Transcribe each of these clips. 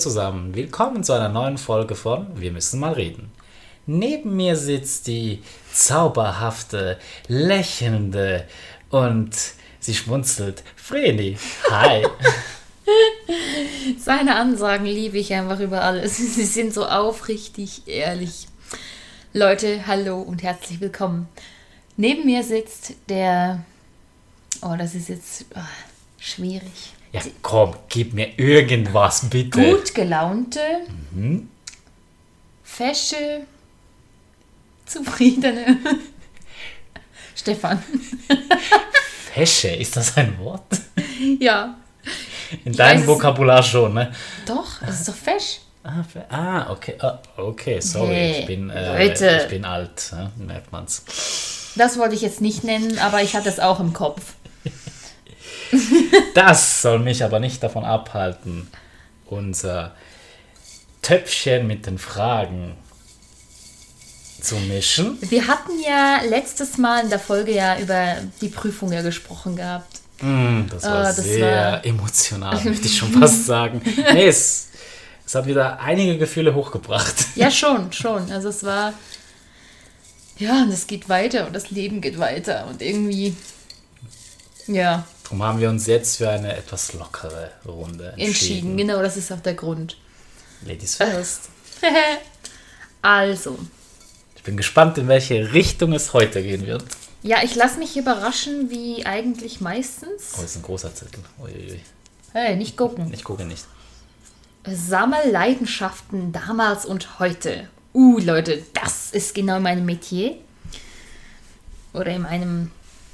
Zusammen, willkommen zu einer neuen Folge von Wir müssen mal reden. Neben mir sitzt die zauberhafte, lächelnde und sie schmunzelt Vreni. Hi. Seine Ansagen liebe ich einfach über alles. Sie sind so aufrichtig, ehrlich. Leute, hallo und herzlich willkommen. Neben mir sitzt der. Oh, das ist jetzt oh, schwierig. Ja, komm, gib mir irgendwas, bitte. Gut gelaunte, fesche, zufriedene Stefan. Fesche, ist das ein Wort? Ja, In deinem es- Vokabular schon, ne? doch, das ist doch fesch. Ah, Ah, okay. Ah, okay, sorry. Hey, ich, bin, äh, Leute. ich bin alt, ne? merkt man's. Das wollte ich jetzt nicht nennen, aber ich hatte es auch im Kopf. Das soll mich aber nicht davon abhalten, unser Töpfchen mit den Fragen zu mischen. Wir hatten ja letztes Mal in der Folge ja über die Prüfung ja gesprochen gehabt. Mm, Das war Ah, das sehr war- emotional, möchte ich schon fast sagen. Nee, es, es hat wieder einige Gefühle hochgebracht. Ja, schon, schon. Also es war. Ja, und es geht weiter und das Leben geht weiter. Und irgendwie. Ja, Darum haben wir uns jetzt für eine etwas lockere Runde entschieden. entschieden. Genau, das ist auch der Grund. Ladies first. also. Ich bin gespannt, in welche Richtung es heute gehen wird. Ja, ich lasse mich überraschen, wie eigentlich meistens. Oh, ist ein großer Zettel. Uiuiui. Hey, nicht gucken. Ich gucke nicht. Sammelleidenschaften damals und heute. Uh, Leute, das ist genau mein Metier. Oder in meinem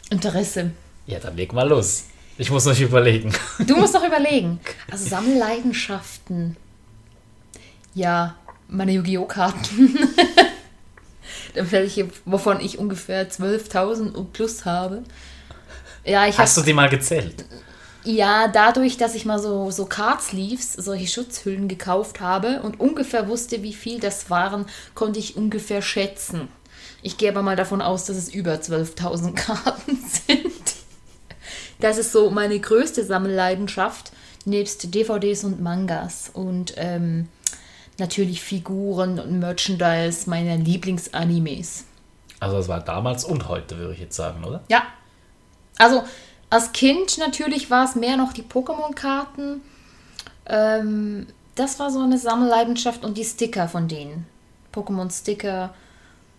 Interesse. Ja, dann leg mal los. Ich muss noch überlegen. Du musst noch überlegen. Also Sammelleidenschaften. Ja, meine Yu-Gi-Oh! Karten. welche, wovon ich ungefähr 12.000 und plus habe. Ja, ich Hast du habe die mal gezählt? ja dadurch, dass ich mal so so Card Sleeves, solche Schutzhüllen gekauft habe und ungefähr wusste, wie viel das waren, konnte ich ungefähr schätzen. Ich gehe aber mal davon aus, dass es über 12.000 Karten sind. Das ist so meine größte Sammelleidenschaft, nebst DVDs und Mangas und ähm, natürlich Figuren und Merchandise meiner Lieblingsanimes. Also das war damals und heute, würde ich jetzt sagen, oder? Ja, also als Kind natürlich war es mehr noch die Pokémon-Karten. Ähm, das war so eine Sammelleidenschaft und die Sticker von denen. Pokémon-Sticker,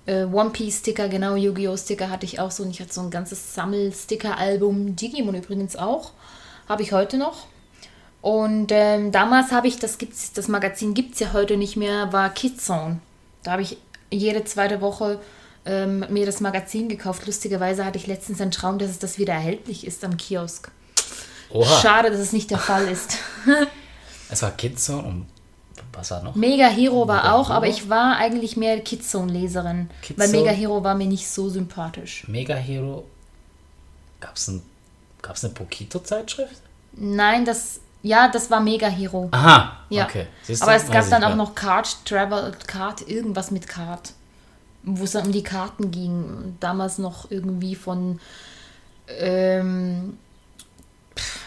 äh, One Piece-Sticker, genau, Yu-Gi-Oh! Sticker hatte ich auch so. Und ich hatte so ein ganzes Sammel-Sticker-Album. Digimon übrigens auch. Habe ich heute noch. Und ähm, damals habe ich, das gibt's, das Magazin gibt es ja heute nicht mehr, war Kidzone. Da habe ich jede zweite Woche ähm, mir das Magazin gekauft. Lustigerweise hatte ich letztens einen Traum, dass es das wieder erhältlich ist am Kiosk. Oha. Schade, dass es nicht der Fall ist. Es war Kidzone und was war noch? Mega Hero war Mega auch, Hero? aber ich war eigentlich mehr Kidzone-Leserin. Weil Kidzone? Mega Hero war mir nicht so sympathisch. Mega Hero. Gab es ein, gab's eine Pokito-Zeitschrift? Nein, das, ja, das war Mega Hero. Aha, Ja. okay. Siehst du? Aber es Weiß gab dann auch noch Card Travel, Card, irgendwas mit Card. Wo es dann um die Karten ging. Damals noch irgendwie von ähm,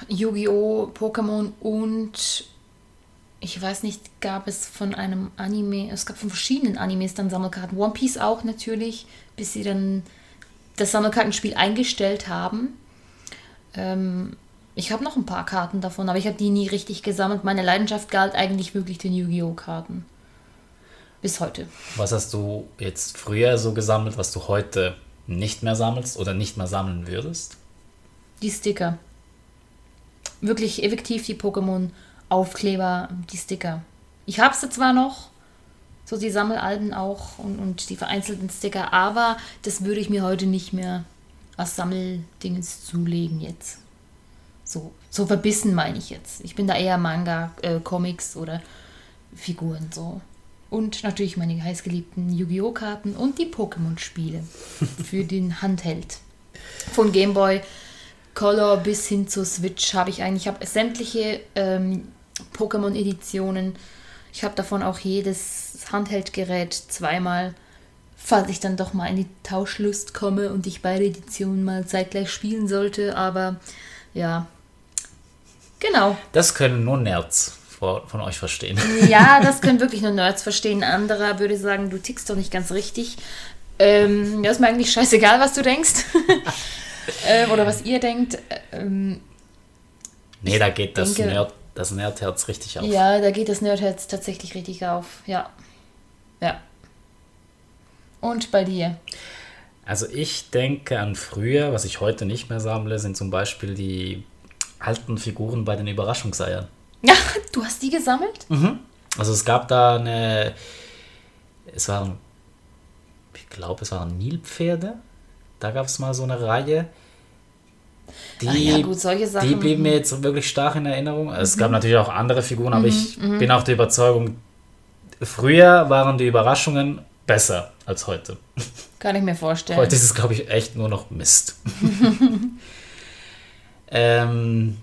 Yu-Gi-Oh!, Pokémon und ich weiß nicht, gab es von einem Anime, es gab von verschiedenen Animes dann Sammelkarten. One Piece auch natürlich, bis sie dann das Sammelkartenspiel eingestellt haben. Ähm, ich habe noch ein paar Karten davon, aber ich habe die nie richtig gesammelt. Meine Leidenschaft galt eigentlich wirklich den Yu-Gi-Oh! Karten. Bis heute. Was hast du jetzt früher so gesammelt, was du heute nicht mehr sammelst oder nicht mehr sammeln würdest? Die Sticker. Wirklich effektiv die Pokémon-Aufkleber, die Sticker. Ich habe sie zwar noch, so die Sammelalben auch und, und die vereinzelten Sticker, aber das würde ich mir heute nicht mehr als Sammeldingens zulegen jetzt. So, so verbissen meine ich jetzt. Ich bin da eher Manga, äh, Comics oder Figuren so. Und natürlich meine heißgeliebten Yu-Gi-Oh! Karten und die Pokémon-Spiele für den Handheld. Von Gameboy Color bis hin zur Switch habe ich eigentlich, ich habe sämtliche ähm, Pokémon-Editionen. Ich habe davon auch jedes Handheldgerät zweimal, falls ich dann doch mal in die Tauschlust komme und ich beide Editionen mal zeitgleich spielen sollte. Aber ja, genau. Das können nur Nerds. von euch verstehen. Ja, das können wirklich nur Nerds verstehen. Anderer würde sagen, du tickst doch nicht ganz richtig. Ähm, ja, ist mir eigentlich scheißegal, was du denkst. ähm, oder was ihr denkt. Ähm, nee, da geht das, denke- Nerd, das Nerdherz richtig auf. ja, da geht das Nerdherz tatsächlich richtig auf. Ja. Ja. Und bei dir? Also ich denke an früher, was ich heute nicht mehr sammle, sind zum Beispiel die alten Figuren bei den Überraschungseiern. Ja, du hast die gesammelt? Also es gab da eine, es waren, ich glaube, es waren Nilpferde. Da gab es mal so eine Reihe. Die, Ah ja, gut, solche Sachen. die blieben mir jetzt wirklich stark in Erinnerung. Es Mhm. gab natürlich auch andere Figuren, aber ich bin auch der Überzeugung, früher waren die Überraschungen besser als heute. Kann ich mir vorstellen. Heute ist es, glaube ich, echt nur noch Mist. ähm,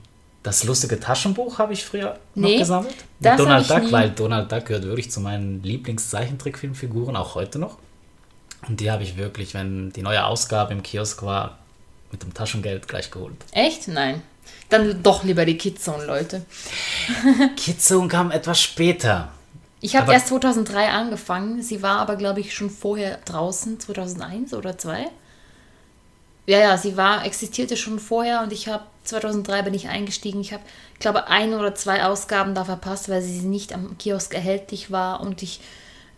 das lustige Taschenbuch habe ich früher Nee, noch gesammelt. Mit Donald Duck, nie. weil Donald Duck gehört wirklich zu meinen Lieblingszeichentrickfilmfiguren, auch heute noch. Und die habe ich wirklich, wenn die neue Ausgabe im Kiosk war, mit dem Taschengeld gleich geholt. Echt? Nein. Dann doch lieber die Kidzone, Leute. Kidzone kam etwas später. Ich habe erst 2003 angefangen. Sie war aber, glaube ich, schon vorher draußen, 2001 oder 2. Ja, ja, sie war, existierte schon vorher und ich habe 2003 bin ich eingestiegen. Ich habe, glaube ein oder zwei Ausgaben da verpasst, weil sie nicht am Kiosk erhältlich war und ich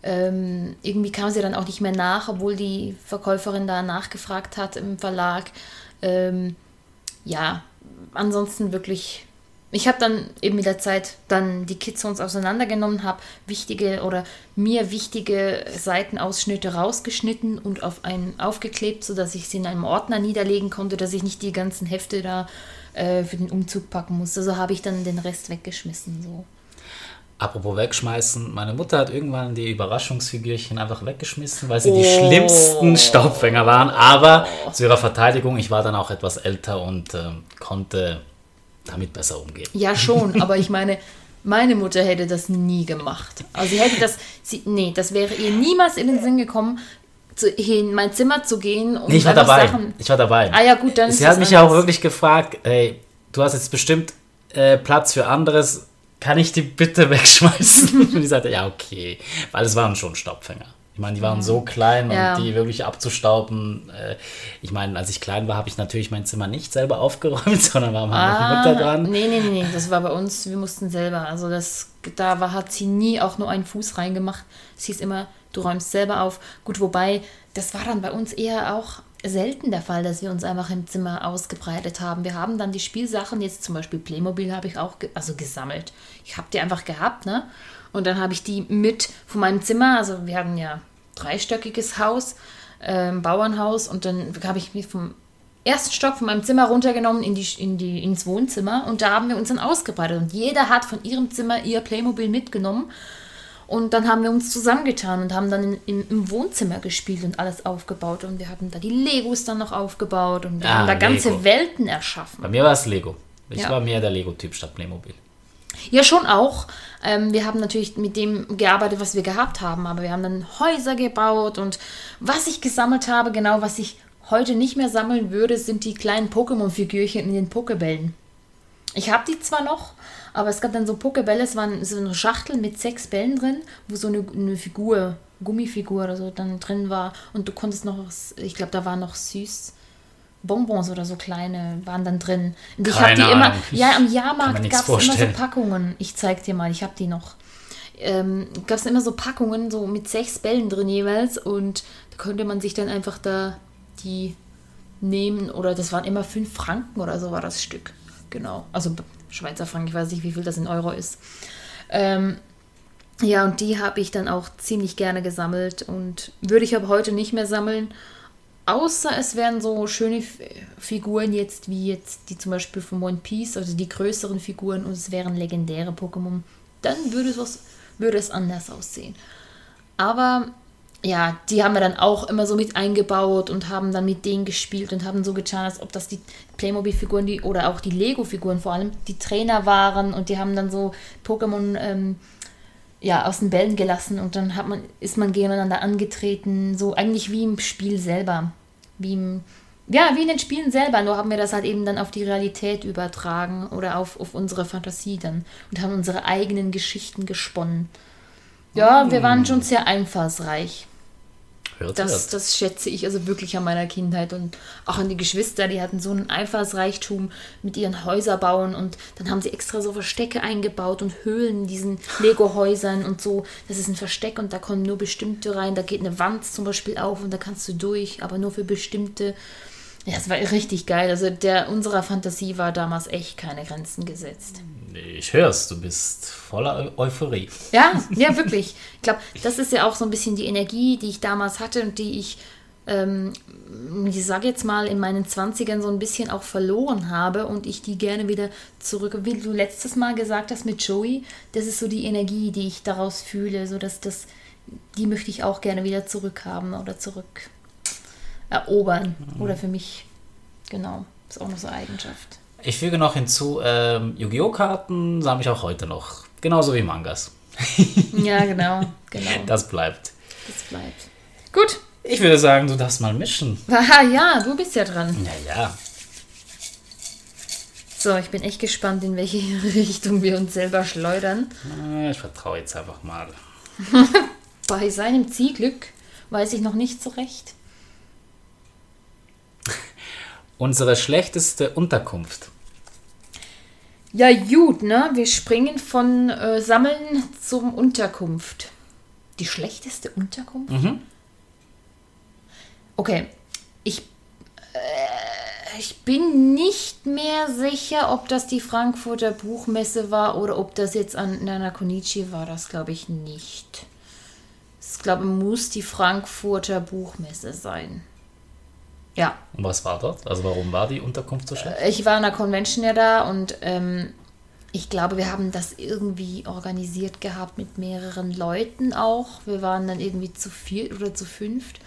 ähm, irgendwie kam sie dann auch nicht mehr nach, obwohl die Verkäuferin da nachgefragt hat im Verlag. Ähm, ja, ansonsten wirklich. Ich habe dann eben mit der Zeit dann die Kidzons auseinandergenommen, habe wichtige oder mir wichtige Seitenausschnitte rausgeschnitten und auf einen aufgeklebt, sodass ich sie in einem Ordner niederlegen konnte, dass ich nicht die ganzen Hefte da äh, für den Umzug packen musste. So habe ich dann den Rest weggeschmissen. So. Apropos wegschmeißen, meine Mutter hat irgendwann die Überraschungsfigürchen einfach weggeschmissen, weil sie die Oh. schlimmsten Staubfänger waren. Aber zu ihrer Verteidigung, ich war dann auch etwas älter und ähm, konnte damit besser umgehen. Ja, schon, aber ich meine, meine Mutter hätte das nie gemacht. Also sie hätte das, sie, nee, das wäre ihr niemals in den Sinn gekommen, zu, in mein Zimmer zu gehen und Nee, ich war dabei. Sachen. Ich war dabei. Ah ja, gut, dann ist Sie hat mich ja auch wirklich gefragt, hey, du hast jetzt bestimmt äh, Platz für anderes, kann ich die bitte wegschmeißen? und ich sagte, ja, okay. Weil es waren schon Staubfänger. Ich meine, die waren so klein Ja. und die wirklich abzustauben. Äh, ich meine, als ich klein war, habe ich natürlich mein Zimmer nicht selber aufgeräumt, sondern war meine Ah, Mutter dran. Nee, nee, nee, nee, das war bei uns, wir mussten selber. Also das, da war, hat sie nie auch nur einen Fuß reingemacht. Es hieß immer, du räumst selber auf. Gut, wobei, das war dann bei uns eher auch selten der Fall, dass wir uns einfach im Zimmer ausgebreitet haben. Wir haben dann die Spielsachen, jetzt zum Beispiel Playmobil habe ich auch ge also gesammelt. Ich habe die einfach gehabt, ne? Und dann habe ich die mit von meinem Zimmer, also wir hatten ja dreistöckiges Haus, ähm, Bauernhaus, und dann habe ich mir vom ersten Stock von meinem Zimmer runtergenommen in die, in die, ins Wohnzimmer und da haben wir uns dann ausgebreitet. Und jeder hat von ihrem Zimmer ihr Playmobil mitgenommen. Und dann haben wir uns zusammengetan und haben dann in, im, im Wohnzimmer gespielt und alles aufgebaut. Und wir hatten da die Legos dann noch aufgebaut und wir Ah, haben da ganze Lego. Welten erschaffen. Bei mir war es Lego. Ich Ja. war mehr der Lego-Typ statt Playmobil. Ja, schon auch. Ähm, wir haben natürlich mit dem gearbeitet, was wir gehabt haben, aber wir haben dann Häuser gebaut und was ich gesammelt habe, genau was ich heute nicht mehr sammeln würde, sind die kleinen Pokémon-Figürchen in den Pokebällen. Ich habe die zwar noch, aber es gab dann so Pokebälle, es waren so eine Schachtel mit sechs Bällen drin, wo so eine, eine Figur, Gummifigur oder so dann drin war und du konntest noch, was- ich glaube, da war noch süß. Bonbons oder so kleine waren dann drin. Und ich habe die immer, Ahnung. ja, am Jahrmarkt gab es immer so. Packungen. Ich zeig dir mal, ich habe die noch. Ähm, gab es immer so Packungen, so mit sechs Bällen drin jeweils und da konnte man sich dann einfach da die nehmen oder das waren immer fünf Franken oder so war das Stück. Genau. Also Schweizer Franken, ich weiß nicht, wie viel das in Euro ist. Ähm, ja, und die habe ich dann auch ziemlich gerne gesammelt und würde ich aber heute nicht mehr sammeln. Außer es wären so schöne Figuren jetzt, wie jetzt die zum Beispiel von One Piece, also die größeren Figuren und es wären legendäre Pokémon, dann würde was, würde es anders aussehen. Aber ja, die haben wir dann auch immer so mit eingebaut und haben dann mit denen gespielt und haben so getan, als ob das die Playmobil-Figuren die, oder auch die Lego-Figuren vor allem die Trainer waren und die haben dann so Pokémon ähm, ja, aus den Bällen gelassen und dann hat man, ist man gegeneinander angetreten, so eigentlich wie im Spiel selber. Wie im, Ja, wie in den Spielen selber, nur haben wir das halt eben dann auf die Realität übertragen oder auf, auf unsere Fantasie dann und haben unsere eigenen Geschichten gesponnen. Ja, wir waren schon sehr einfallsreich. Hört, Das, hört. das schätze ich also wirklich an meiner Kindheit und auch an die Geschwister, die hatten so einen Einfallsreichtum mit ihren Häuserbauen und dann haben sie extra so Verstecke eingebaut und Höhlen in diesen Lego-Häusern und so. Das ist ein Versteck und da kommen nur bestimmte rein. Da geht eine Wand zum Beispiel auf und da kannst du durch, aber nur für bestimmte. Ja, es war richtig geil. Also der unserer Fantasie war damals echt keine Grenzen gesetzt. Ich hör's, du bist voller Eu Euphorie. Ja, ja, wirklich. Ich glaube, das ist ja auch so ein bisschen die Energie, die ich damals hatte und die ich, ähm, ich sage jetzt mal, in meinen 20ern so ein bisschen auch verloren habe und ich die gerne wieder zurück, wie du letztes Mal gesagt hast mit Joey, das ist so die Energie, die ich daraus fühle, so dass das, die möchte ich auch gerne wieder zurückhaben oder zurück erobern oder für mich, genau, ist auch noch so eine Eigenschaft. Ich füge noch hinzu, ähm, Yu-Gi-Oh! Karten sammle ich auch heute noch. Genauso wie Mangas. Ja, genau, genau, Das bleibt. das bleibt. Gut, Ich würde sagen, du darfst mal mischen. Haha, ja, du bist ja dran. Ja, ja. So, ich bin echt gespannt, in welche Richtung wir uns selber schleudern. Ich vertraue jetzt einfach mal. Bei seinem Zielglück weiß ich noch nicht so recht. Unsere schlechteste Unterkunft. Ja, gut, ne? Wir springen von äh, Sammeln zum Unterkunft. Die schlechteste Unterkunft? Okay, ich, äh, ich bin nicht mehr sicher, ob das die Frankfurter Buchmesse war oder ob das jetzt an Nana Konichi war. Das glaube ich nicht. Ich glaube, muss die Frankfurter Buchmesse sein. Ja, Und was war dort? Also warum war die Unterkunft so schlecht? ich war in der Convention ja da und ähm, ich glaube, wir haben das irgendwie organisiert gehabt mit mehreren Leuten auch. Wir waren dann irgendwie zu vier oder zu fünft.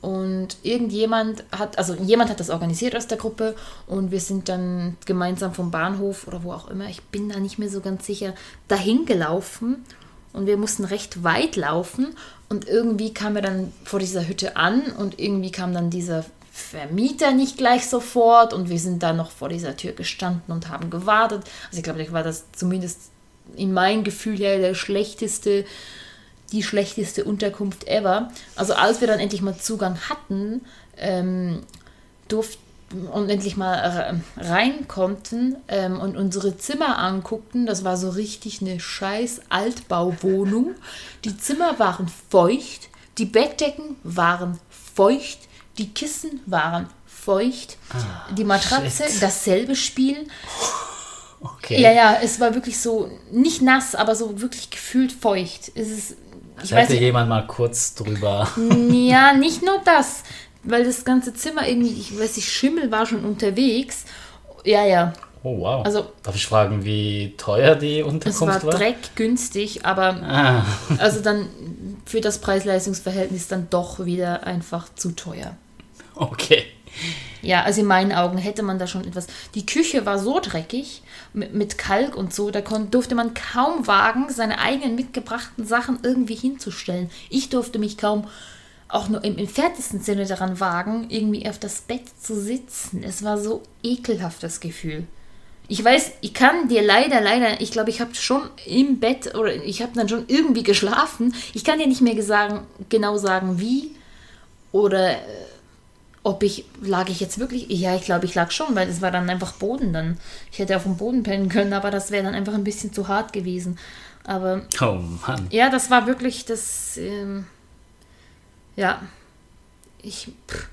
Und irgendjemand hat, also jemand hat das organisiert aus der Gruppe und wir sind dann gemeinsam vom Bahnhof oder wo auch immer, ich bin da nicht mehr so ganz sicher, dahin gelaufen und wir mussten recht weit laufen und irgendwie kam er dann vor dieser Hütte an und irgendwie kam dann dieser Vermieter nicht gleich sofort und wir sind dann noch vor dieser Tür gestanden und haben gewartet. Also ich glaube, das war das zumindest in meinem Gefühl her der schlechteste, die schlechteste Unterkunft ever. Also als wir dann endlich mal Zugang hatten, ähm, durften und endlich mal rein konnten ähm, und unsere Zimmer anguckten, das war so richtig eine scheiß Altbauwohnung. Die Zimmer waren feucht, die Bettdecken waren feucht, die Kissen waren feucht, die Matratze, shit. dasselbe Spiel. Okay. Ja, ja, es war wirklich so, nicht nass, aber so wirklich gefühlt feucht. Es ist, ich weiß Hätte nicht, jemand mal kurz drüber. ja, nicht nur das, weil das ganze Zimmer irgendwie, ich weiß nicht, Schimmel war schon unterwegs. Ja, ja, Oh wow. Also- Darf ich fragen, wie teuer die es war Unterkunft war? dreckgünstig, aber Ah, also dann für das Preis-Leistungs-Verhältnis dann doch wieder einfach zu teuer. Okay. Ja, also in meinen Augen hätte man da schon etwas. Die Küche war so dreckig mit, Kalk und so, da durfte man kaum wagen, seine eigenen mitgebrachten Sachen irgendwie hinzustellen. Ich durfte mich kaum auch nur im entferntesten Sinne daran wagen, irgendwie auf das Bett zu sitzen. Es war so ekelhaft das Gefühl. Ich weiß, ich kann dir leider, leider, ich glaube, ich habe schon im Bett oder ich habe dann schon irgendwie geschlafen. Ich kann dir nicht mehr sagen, genau sagen, wie oder äh, ob ich, lag ich jetzt wirklich? Ja, ich glaube, ich lag schon, weil es war dann einfach Boden dann. Ich hätte auf dem Boden pennen können, aber das wäre dann einfach ein bisschen zu hart gewesen. Aber Oh Mann. ja, das war wirklich das, ähm, ja, ich, pff,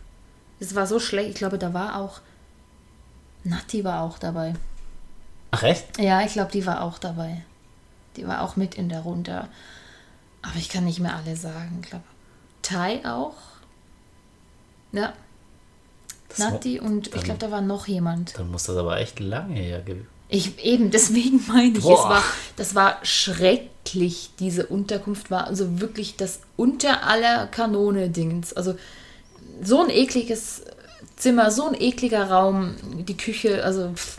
es war so schlecht. Ich glaube, da war auch, Nati war auch dabei. Ach echt? Ja, ich glaube, die war auch dabei. Die war auch mit in der Runde. Aber ich kann nicht mehr alle sagen. Ich glaube, Tai auch. Ja, Nati und ich dann- glaube, da war noch jemand. Dann muss das aber echt lange her gewesen. Ich eben, deswegen meine ich, es war, das war schrecklich. Diese Unterkunft war also wirklich das unter aller Kanone-Dings. Also so ein ekliges Zimmer, so ein ekliger Raum, die Küche, also. Pff,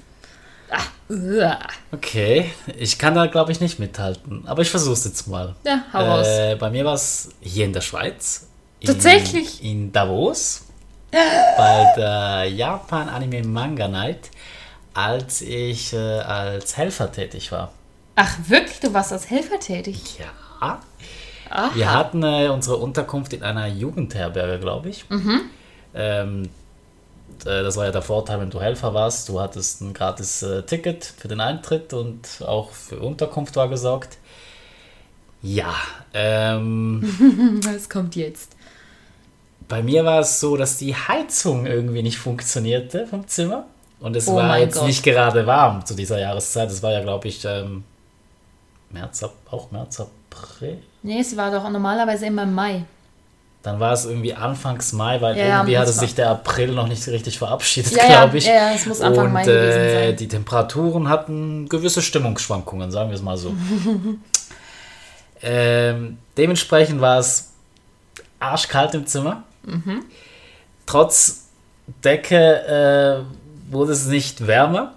ah. Okay, ich kann da glaube ich nicht mithalten, aber ich versuche es jetzt mal. Ja, hau raus. Äh, bei mir war es hier in der Schweiz. In, Tatsächlich? In Davos. Bei der Japan Anime Manga Night, als ich äh, als Helfer tätig war. Ach, wirklich? Du warst als Helfer tätig? Ja. Aha. Wir hatten äh, unsere Unterkunft in einer Jugendherberge, glaube ich. Ähm, äh, das war ja der Vorteil, wenn du Helfer warst. Du hattest ein gratis äh, Ticket für den Eintritt und auch für Unterkunft war gesorgt. Ja, ähm, Was kommt jetzt? Bei mir war es so, dass die Heizung irgendwie nicht funktionierte vom Zimmer. Und es Oh war jetzt Gott. nicht gerade warm zu dieser Jahreszeit. Es war ja, glaube ich, ähm, März, auch März, April. Nee, es war doch normalerweise immer im Mai. Dann war es irgendwie Anfangs Mai, weil Ja, irgendwie hatte sich der April noch nicht richtig verabschiedet, Ja, glaube ich. ja, ja, es muss Anfang Und Mai gewesen äh, sein. die Temperaturen hatten gewisse Stimmungsschwankungen, sagen wir es mal so. ähm, dementsprechend war es arschkalt im Zimmer. Mhm. Trotz Decke äh, wurde es nicht wärmer.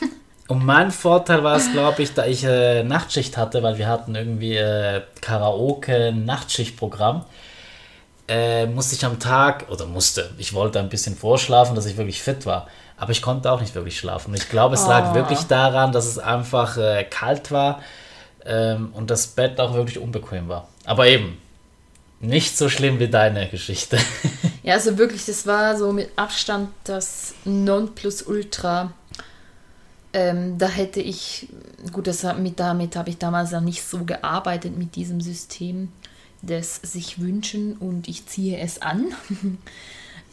Und mein Vorteil war es, glaube ich, da ich äh, Nachtschicht hatte, weil wir hatten irgendwie äh, Karaoke-Nachtschichtprogramm, äh, musste ich am Tag, oder musste, ich wollte ein bisschen vorschlafen, dass ich wirklich fit war. Aber ich konnte auch nicht wirklich schlafen. Ich glaube, es lag Oh. wirklich daran, dass es einfach äh, kalt war ähm, und das Bett auch wirklich unbequem war. Aber eben, nicht so schlimm wie deine Geschichte. Ja, also wirklich, das war so mit Abstand das Nonplusultra. Ähm, da hätte ich, gut, das, mit, damit habe ich damals ja nicht so gearbeitet mit diesem System des sich wünschen und ich ziehe es an.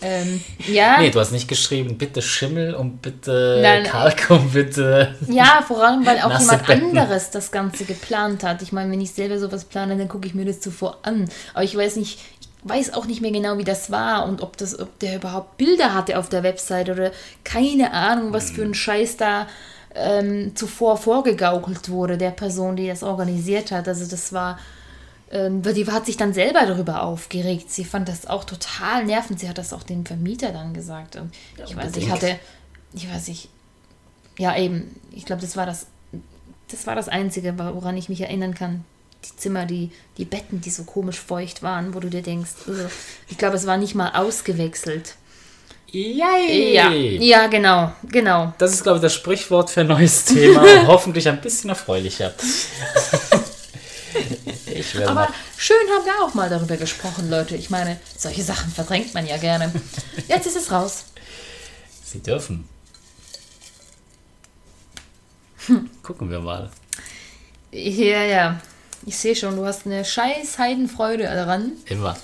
ähm, ja, Nee, du hast nicht geschrieben, bitte Schimmel und bitte Nein, Kalk und bitte. ja, vor allem, weil auch jemand Betten. anderes das Ganze geplant hat. Ich meine, wenn ich selber sowas plane, dann gucke ich mir das zuvor an. Aber ich weiß nicht, ich weiß auch nicht mehr genau, wie das war und ob, das, ob der überhaupt Bilder hatte auf der Website oder keine Ahnung, was für ein Scheiß da ähm, zuvor vorgegaukelt wurde, der Person, die das organisiert hat. Also das war, ähm, die hat sich dann selber darüber aufgeregt. Sie fand das auch total nervend. Sie hat das auch dem Vermieter dann gesagt. Und ich weiß, ich hatte, ich weiß nicht, ja eben, ich glaube, das war das, das war das Einzige, woran ich mich erinnern kann. Die Zimmer, die, die Betten, die so komisch feucht waren, wo du dir denkst, ugh. ich glaube, es war nicht mal ausgewechselt. Yay! Ja, ja, genau, genau. Das ist, glaube ich, das Sprichwort für ein neues Thema hoffentlich ein bisschen erfreulicher. ich Aber mal. schön haben wir auch mal darüber gesprochen, Leute. Ich meine, solche Sachen verdrängt man ja gerne. Jetzt ist es raus. Sie dürfen. Gucken wir mal. Ja, ja. Ich sehe schon, du hast eine scheiß Heidenfreude daran. Immer.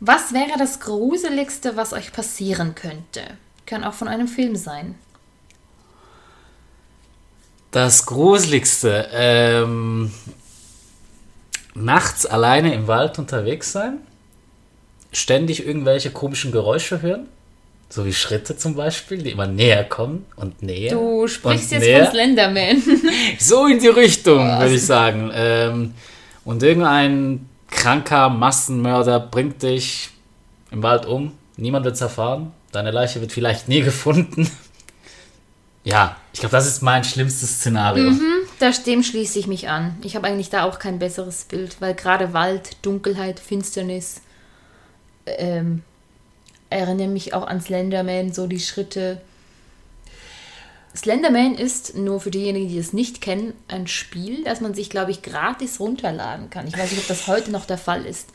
Was wäre das Gruseligste, was euch passieren könnte? Kann auch von einem Film sein. Das Gruseligste. Ähm, nachts alleine im Wald unterwegs sein. Ständig irgendwelche komischen Geräusche hören. So wie Schritte zum Beispiel, die immer näher kommen und näher. Du sprichst jetzt näher. von Slenderman. So in die Richtung, würde ich sagen. Ähm, und irgendein kranker Massenmörder bringt dich im Wald um. Niemand wird es erfahren. Deine Leiche wird vielleicht nie gefunden. Ja, ich glaube, das ist mein schlimmstes Szenario. Das, dem schließe ich mich an. Ich habe eigentlich da auch kein besseres Bild, weil gerade Wald, Dunkelheit, Finsternis ähm, erinnern mich auch an Slenderman, so die Schritte. Slenderman ist, nur für diejenigen, die es nicht kennen, ein Spiel, das man sich, glaube ich, gratis runterladen kann. Ich weiß nicht, ob das heute noch der Fall ist.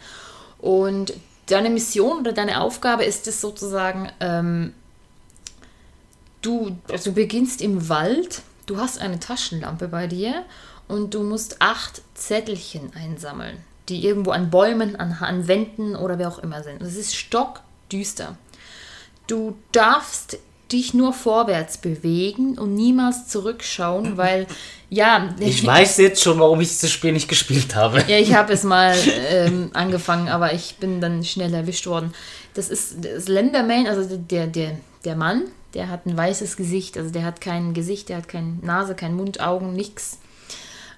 Und deine Mission oder deine Aufgabe ist es sozusagen, ähm, du, also du beginnst im Wald, du hast eine Taschenlampe bei dir und du musst acht Zettelchen einsammeln, die irgendwo an Bäumen, an, an Wänden oder wer auch immer sind. Es ist stockdüster. Du darfst dich nur vorwärts bewegen und niemals zurückschauen, weil, ja, Ich weiß jetzt schon, warum ich dieses Spiel nicht gespielt habe. ja, ich habe es mal ähm, angefangen, aber ich bin dann schnell erwischt worden. Das ist Slenderman, also der, der, der Mann, der hat ein weißes Gesicht, also der hat kein Gesicht, der hat keine Nase, kein Mund, Augen, nix.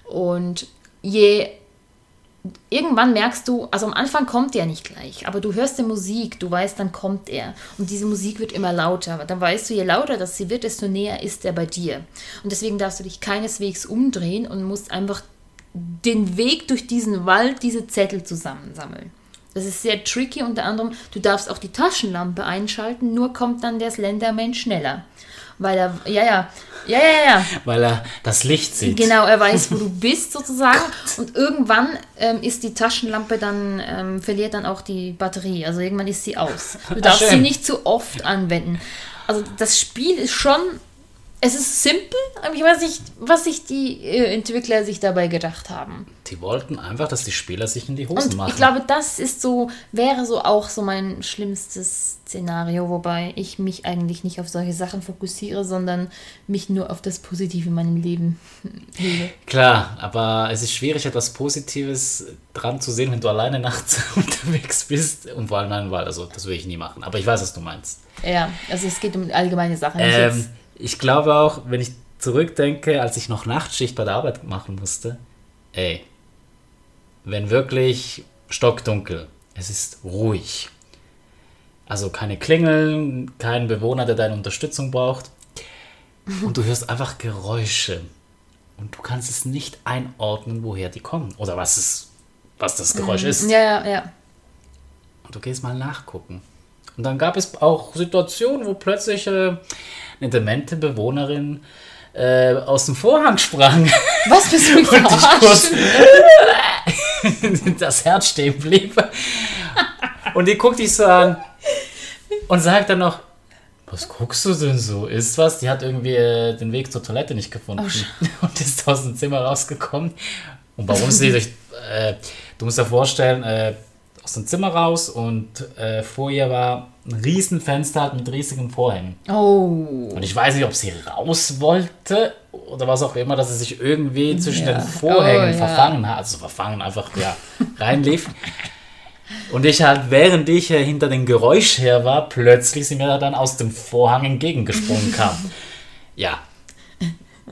Und je irgendwann merkst du, also am Anfang kommt der nicht gleich, aber du hörst die Musik, du weißt, dann kommt er. Und diese Musik wird immer lauter. Dann weißt du, je lauter das sie wird, desto näher ist er bei dir. Und deswegen darfst du dich keineswegs umdrehen und musst einfach den Weg durch diesen Wald, diese Zettel zusammensammeln. Das ist sehr tricky. Unter anderem, du darfst auch die Taschenlampe einschalten, nur kommt dann der Slenderman schneller. Weil er, ja, ja, ja, ja, ja. Weil er das Licht sieht. Genau, er weiß, wo du bist sozusagen. Und irgendwann ähm, ist die Taschenlampe dann, ähm, verliert dann auch die Batterie. Also irgendwann ist sie aus. Du darfst sie schön. nicht zu oft anwenden. Also das Spiel ist schon, es ist simpel, aber ich weiß nicht, was sich die äh, Entwickler sich dabei gedacht haben. Die wollten einfach, dass die Spieler sich in die Hosen Und machen. ich glaube, das ist so, wäre so auch so mein schlimmstes Szenario, wobei ich mich eigentlich nicht auf solche Sachen fokussiere, sondern mich nur auf das Positive in meinem Leben hebe. Klar, aber es ist schwierig, etwas Positives dran zu sehen, wenn du alleine nachts unterwegs bist. Und vor allem in einem Wald. Also, das würde ich nie machen. Aber ich weiß, was du meinst. Ja, also es geht um allgemeine Sachen. Ähm, jetzt- ich glaube auch, wenn ich zurückdenke, als ich noch Nachtschicht bei der Arbeit machen musste, ey, wenn wirklich stockdunkel, es ist ruhig. Also keine Klingeln, kein Bewohner, der deine Unterstützung braucht. Und du hörst einfach Geräusche. Und du kannst es nicht einordnen, woher die kommen. Oder was, es, was das Geräusch ist. Ja, ja, ja. Und du gehst mal nachgucken. Und dann gab es auch Situationen, wo plötzlich äh, eine demente Bewohnerin äh, aus dem Vorhang sprang Was bist du und das Herz stehen blieb. Und die guckt dich so an und sagt dann noch, was guckst du denn so? Ist was? Die hat irgendwie äh, den Weg zur Toilette nicht gefunden und ist aus dem Zimmer rausgekommen. Und warum sie durch, äh, du musst dir vorstellen, äh, aus dem Zimmer raus und äh, vor ihr war ein Riesenfenster mit riesigen Vorhängen. Oh. Und ich weiß nicht, ob sie raus wollte oder was auch immer, dass sie sich irgendwie zwischen Ja. den Vorhängen Oh, ja. verfangen hat. Also verfangen einfach, ja, reinlief. Und ich halt, während ich hinter dem Geräusch her war, plötzlich sie mir dann aus dem Vorhang entgegengesprungen kam. Ja.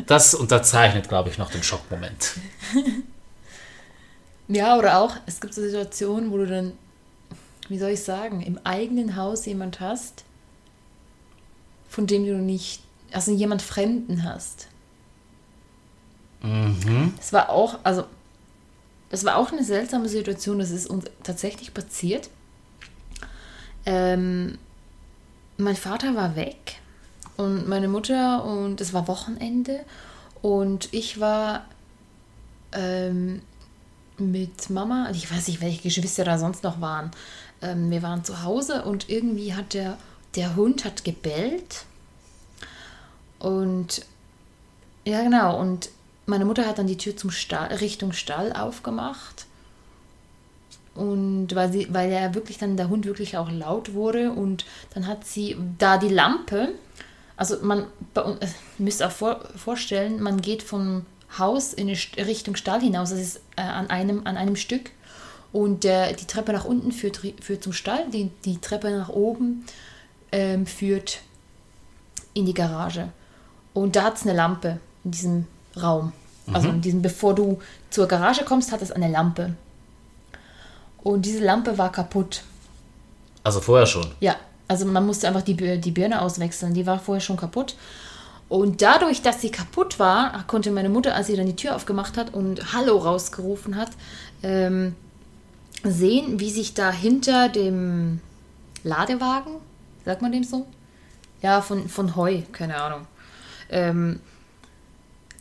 Das unterzeichnet, glaube ich, noch den Schockmoment. Ja, oder auch, es gibt so Situationen, wo du dann, wie soll ich sagen, im eigenen Haus jemand hast, von dem du nicht, also jemand Fremden hast. Mhm. Das war auch, also, das war auch eine seltsame Situation, das ist uns tatsächlich passiert. Ähm, mein Vater war weg und meine Mutter und es war Wochenende und ich war ähm, mit Mama, also ich weiß nicht, welche Geschwister da sonst noch waren. Ähm, wir waren zu Hause und irgendwie hat der, der Hund hat gebellt und ja genau und meine Mutter hat dann die Tür zum Stall, Richtung Stall aufgemacht. Und weil, sie, weil er wirklich dann, der Hund wirklich auch laut wurde und dann hat sie da die Lampe, also man, äh, ihr müsst auch vor, vorstellen, man geht vom Haus in Richtung Stall hinaus, das ist äh, an, einem, an einem Stück und der, die Treppe nach unten führt, führt zum Stall, die, die Treppe nach oben ähm, führt in die Garage. Und da hat es eine Lampe in diesem Raum. Also in diesem, bevor du zur Garage kommst, hat es eine Lampe. Und diese Lampe war kaputt. Also vorher schon. Ja, also man musste einfach die, die Birne auswechseln. Die war vorher schon kaputt. Und dadurch, dass sie kaputt war, konnte meine Mutter, als sie dann die Tür aufgemacht hat und Hallo rausgerufen hat, ähm, sehen, wie sich da hinter dem Ladewagen, sagt man dem so? Ja, von, von Heu, keine Ahnung. Ähm,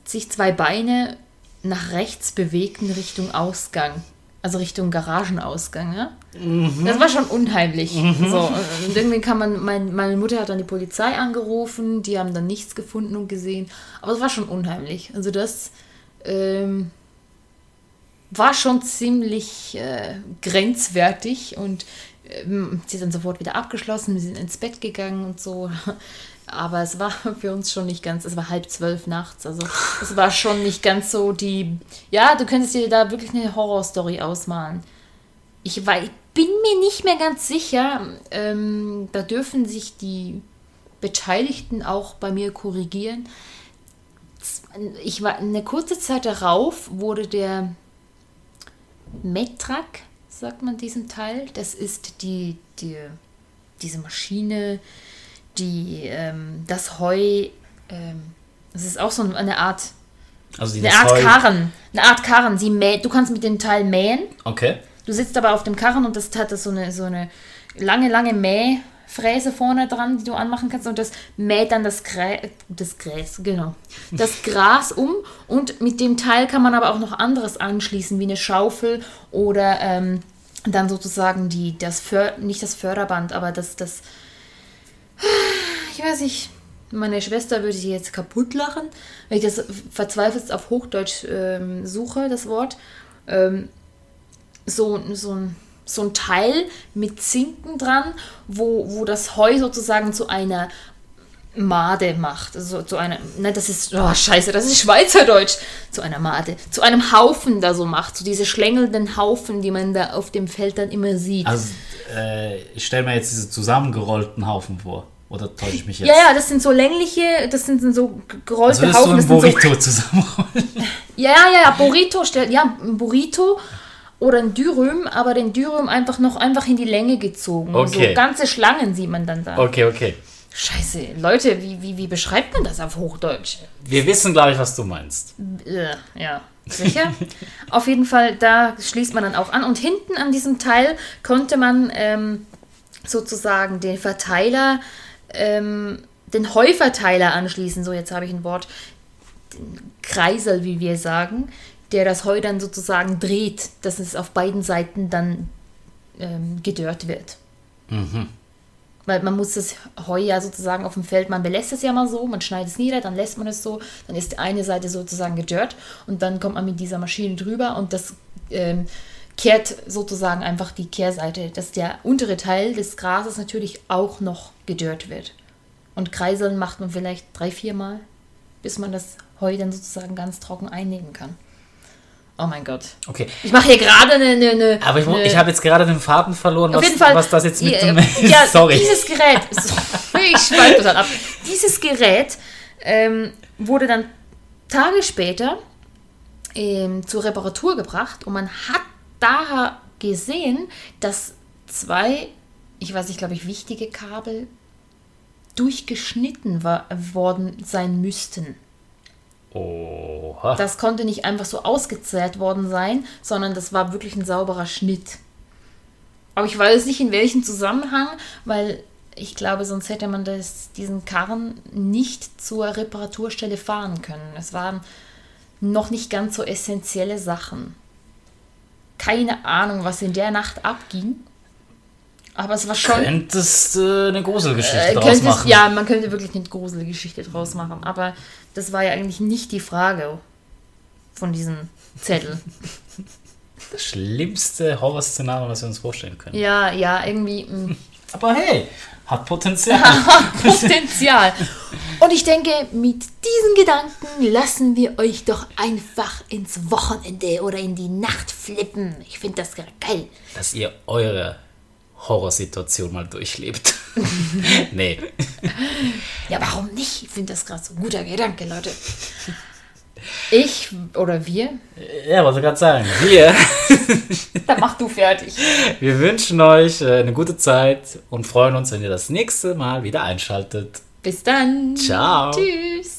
sich zwei Beine nach rechts bewegten Richtung Ausgang. Also Richtung Garagenausgang, ja? Das war schon unheimlich. So, und irgendwie kann man, mein, meine Mutter hat dann die Polizei angerufen, die haben dann nichts gefunden und gesehen. Aber es war schon unheimlich. Also das ähm, war schon ziemlich äh, grenzwertig und ähm, sie ist dann sofort wieder abgeschlossen, wir sind ins Bett gegangen und so. Aber es war für uns schon nicht ganz, es war halb zwölf nachts, also es war schon nicht ganz so die, ja, du könntest dir da wirklich eine Horrorstory ausmalen. Ich, war, ich bin mir nicht mehr ganz sicher, ähm, da dürfen sich die Beteiligten auch bei mir korrigieren. Ich war eine kurze Zeit darauf, wurde der Metrak, sagt man diesem Teil, das ist die, die diese Maschine, die ähm, das Heu, ähm, das ist auch so eine Art, Also eine Art Heu- Karren, eine Art Karren. Sie mäht, du kannst mit dem Teil mähen Okay. Du sitzt aber auf dem Karren und das hat das so eine, so eine lange, lange Mähfräse vorne dran, die du anmachen kannst und das mäht dann das, Grä das Gräs, genau, das Gras um und mit dem Teil kann man aber auch noch anderes anschließen, wie eine Schaufel oder ähm, dann sozusagen die, das För nicht das Förderband, aber das, das, ich weiß nicht, meine Schwester würde sie jetzt kaputt lachen, wenn ich das verzweifelt auf Hochdeutsch ähm, suche, das Wort. Ähm, so, so, ein, so ein Teil mit Zinken dran, wo, wo das Heu sozusagen zu einer Made macht. Also zu einer, ne, das ist, oh scheiße, das ist Schweizerdeutsch. Zu einer Made, zu einem Haufen da so macht. So diese schlängelnden Haufen, die man da auf dem Feld dann immer sieht. Also, äh, ich stelle mir jetzt diese zusammengerollten Haufen vor. Oder täusche ich mich jetzt? Ja, ja, das sind so längliche, das sind so gerollte also Haufen. so ein Burrito zusammenrollen. Ja, ja, ja, Burrito, ja, ein Burrito oder ein Dürüm, aber den Dürüm einfach noch einfach in die Länge gezogen. Okay. So ganze Schlangen sieht man dann da. Okay, okay. Scheiße, Leute, wie, wie, wie beschreibt man das auf Hochdeutsch? Wir wissen, glaube ich, was du meinst. Äh, ja, sicher. Auf jeden Fall, da schließt man dann auch an. Und hinten an diesem Teil konnte man ähm, sozusagen den Verteiler, ähm, den Heuverteiler anschließen. So, jetzt habe ich ein Wort. Den Kreisel, wie wir sagen, der das Heu dann sozusagen dreht, dass es auf beiden Seiten dann ähm, gedörrt wird. Weil man muss das Heu ja sozusagen auf dem Feld, man belässt es ja mal so, man schneidet es nieder, dann lässt man es so, dann ist die eine Seite sozusagen gedörrt und dann kommt man mit dieser Maschine drüber und das ähm, kehrt sozusagen einfach die Kehrseite, dass der untere Teil des Grases natürlich auch noch gedörrt wird. Und Kreiseln macht man vielleicht drei, vier Mal, bis man das Heu dann sozusagen ganz trocken einnehmen kann. Oh mein Gott. Okay. Ich mache hier gerade eine, eine. Aber ich, eine- ich habe jetzt gerade den Faden verloren, auf was, jeden Fall. was das jetzt mit ja, dem ja, Sorry. Dieses Gerät. Ich schweife total ab. Dieses Gerät ähm, wurde dann Tage später ähm, zur Reparatur gebracht und man hat daher gesehen, dass zwei, ich weiß nicht, glaube ich, wichtige Kabel durchgeschnitten war, worden sein müssten. Oha. Das konnte nicht einfach so ausgezehrt worden sein, sondern das war wirklich ein sauberer Schnitt. Aber ich weiß nicht in welchem Zusammenhang, weil ich glaube, sonst hätte man das, diesen Karren nicht zur Reparaturstelle fahren können. Es waren noch nicht ganz so essentielle Sachen. Keine Ahnung, was in der Nacht abging. Aber es war schon. Könntest äh, eine Gruselgeschichte Äh, draus machen. ja, man könnte wirklich eine Gruselgeschichte draus machen. Aber das war ja eigentlich nicht die Frage von diesem Zettel. Das schlimmste Horrorszenario, was wir uns vorstellen können. Ja, ja, irgendwie mm, Aber hey, hat Potenzial. Potenzial. Und ich denke, mit diesen Gedanken lassen wir euch doch einfach ins Wochenende oder in die Nacht flippen. Ich finde das geil. dass ihr eure Horrorsituation mal durchlebt. nee. Ja, warum nicht? Ich finde das gerade so ein guter Gedanke, Leute. Ich oder wir? Ja, wollte gerade sagen. Wir, Dann mach du fertig. wir wünschen euch äh, eine gute Zeit und freuen uns, wenn ihr das nächste Mal wieder einschaltet. Bis dann. Ciao. Tschüss.